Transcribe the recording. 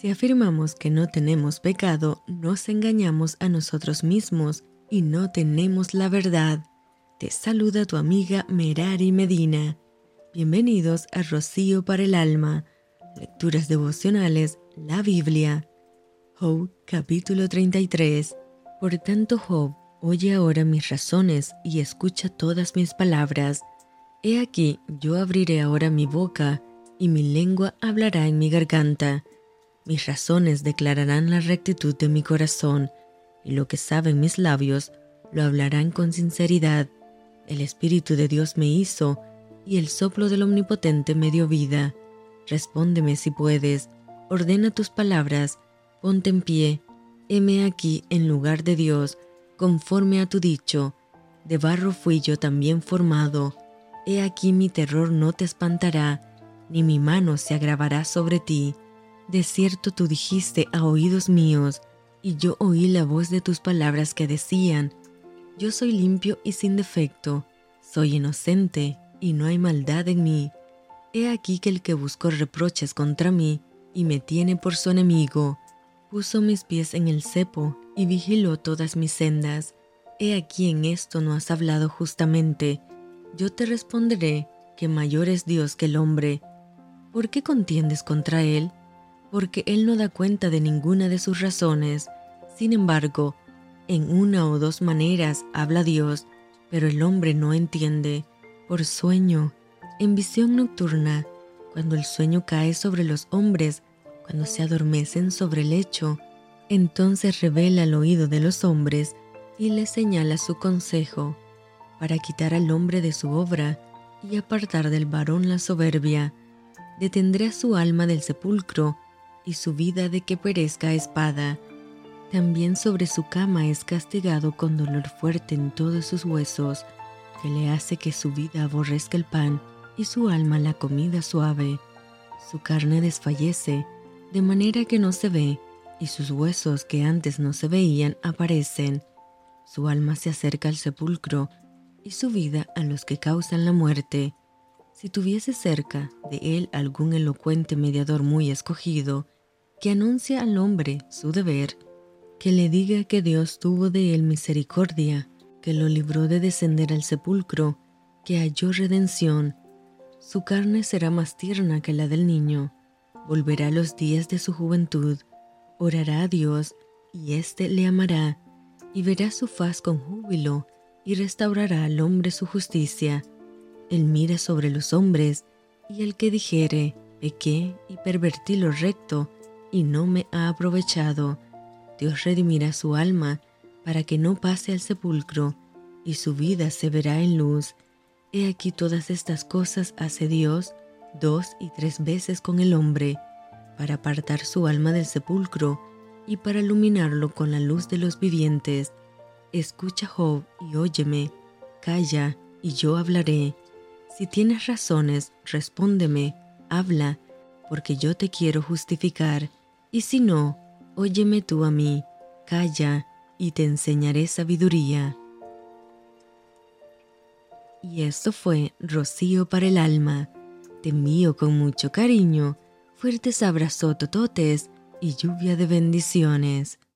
Si afirmamos que no tenemos pecado, nos engañamos a nosotros mismos y no tenemos la verdad. Te saluda tu amiga Merari Medina. Bienvenidos a Rocío para el Alma, Lecturas Devocionales, la Biblia. Job capítulo 33. Por tanto, Job, oye ahora mis razones y escucha todas mis palabras. He aquí, yo abriré ahora mi boca, y mi lengua hablará en mi garganta mis razones declararán la rectitud de mi corazón, y lo que saben mis labios lo hablarán con sinceridad. El Espíritu de Dios me hizo, y el soplo del Omnipotente me dio vida. Respóndeme si puedes, ordena tus palabras, ponte en pie, heme aquí en lugar de Dios, conforme a tu dicho. De barro fui yo también formado, he aquí mi terror no te espantará, ni mi mano se agravará sobre ti de cierto tú dijiste a oídos míos, y yo oí la voz de tus palabras que decían, Yo soy limpio y sin defecto, soy inocente, y no hay maldad en mí. He aquí que el que buscó reproches contra mí, y me tiene por su enemigo, puso mis pies en el cepo, y vigiló todas mis sendas. He aquí en esto no has hablado justamente. Yo te responderé que mayor es Dios que el hombre. ¿Por qué contiendes contra él? Porque él no da cuenta de ninguna de sus razones. Sin embargo, en una o dos maneras habla Dios, pero el hombre no entiende. Por sueño, en visión nocturna, cuando el sueño cae sobre los hombres, cuando se adormecen sobre el lecho, entonces revela al oído de los hombres y les señala su consejo, para quitar al hombre de su obra y apartar del varón la soberbia. Detendrá su alma del sepulcro y su vida de que perezca espada. También sobre su cama es castigado con dolor fuerte en todos sus huesos, que le hace que su vida aborrezca el pan y su alma la comida suave. Su carne desfallece, de manera que no se ve, y sus huesos que antes no se veían aparecen. Su alma se acerca al sepulcro y su vida a los que causan la muerte. Si tuviese cerca de él algún elocuente mediador muy escogido, que anuncia al hombre su deber, que le diga que Dios tuvo de él misericordia, que lo libró de descender al sepulcro, que halló redención. Su carne será más tierna que la del niño, volverá los días de su juventud, orará a Dios, y éste le amará, y verá su faz con júbilo, y restaurará al hombre su justicia. Él mira sobre los hombres, y el que dijere, pequé y pervertí lo recto, y no me ha aprovechado. Dios redimirá su alma para que no pase al sepulcro, y su vida se verá en luz. He aquí todas estas cosas hace Dios dos y tres veces con el hombre, para apartar su alma del sepulcro y para iluminarlo con la luz de los vivientes. Escucha Job y óyeme, calla y yo hablaré. Si tienes razones, respóndeme, habla, porque yo te quiero justificar. Y si no, óyeme tú a mí, calla, y te enseñaré sabiduría. Y esto fue Rocío para el alma. Te envío con mucho cariño, fuertes abrazos tototes y lluvia de bendiciones.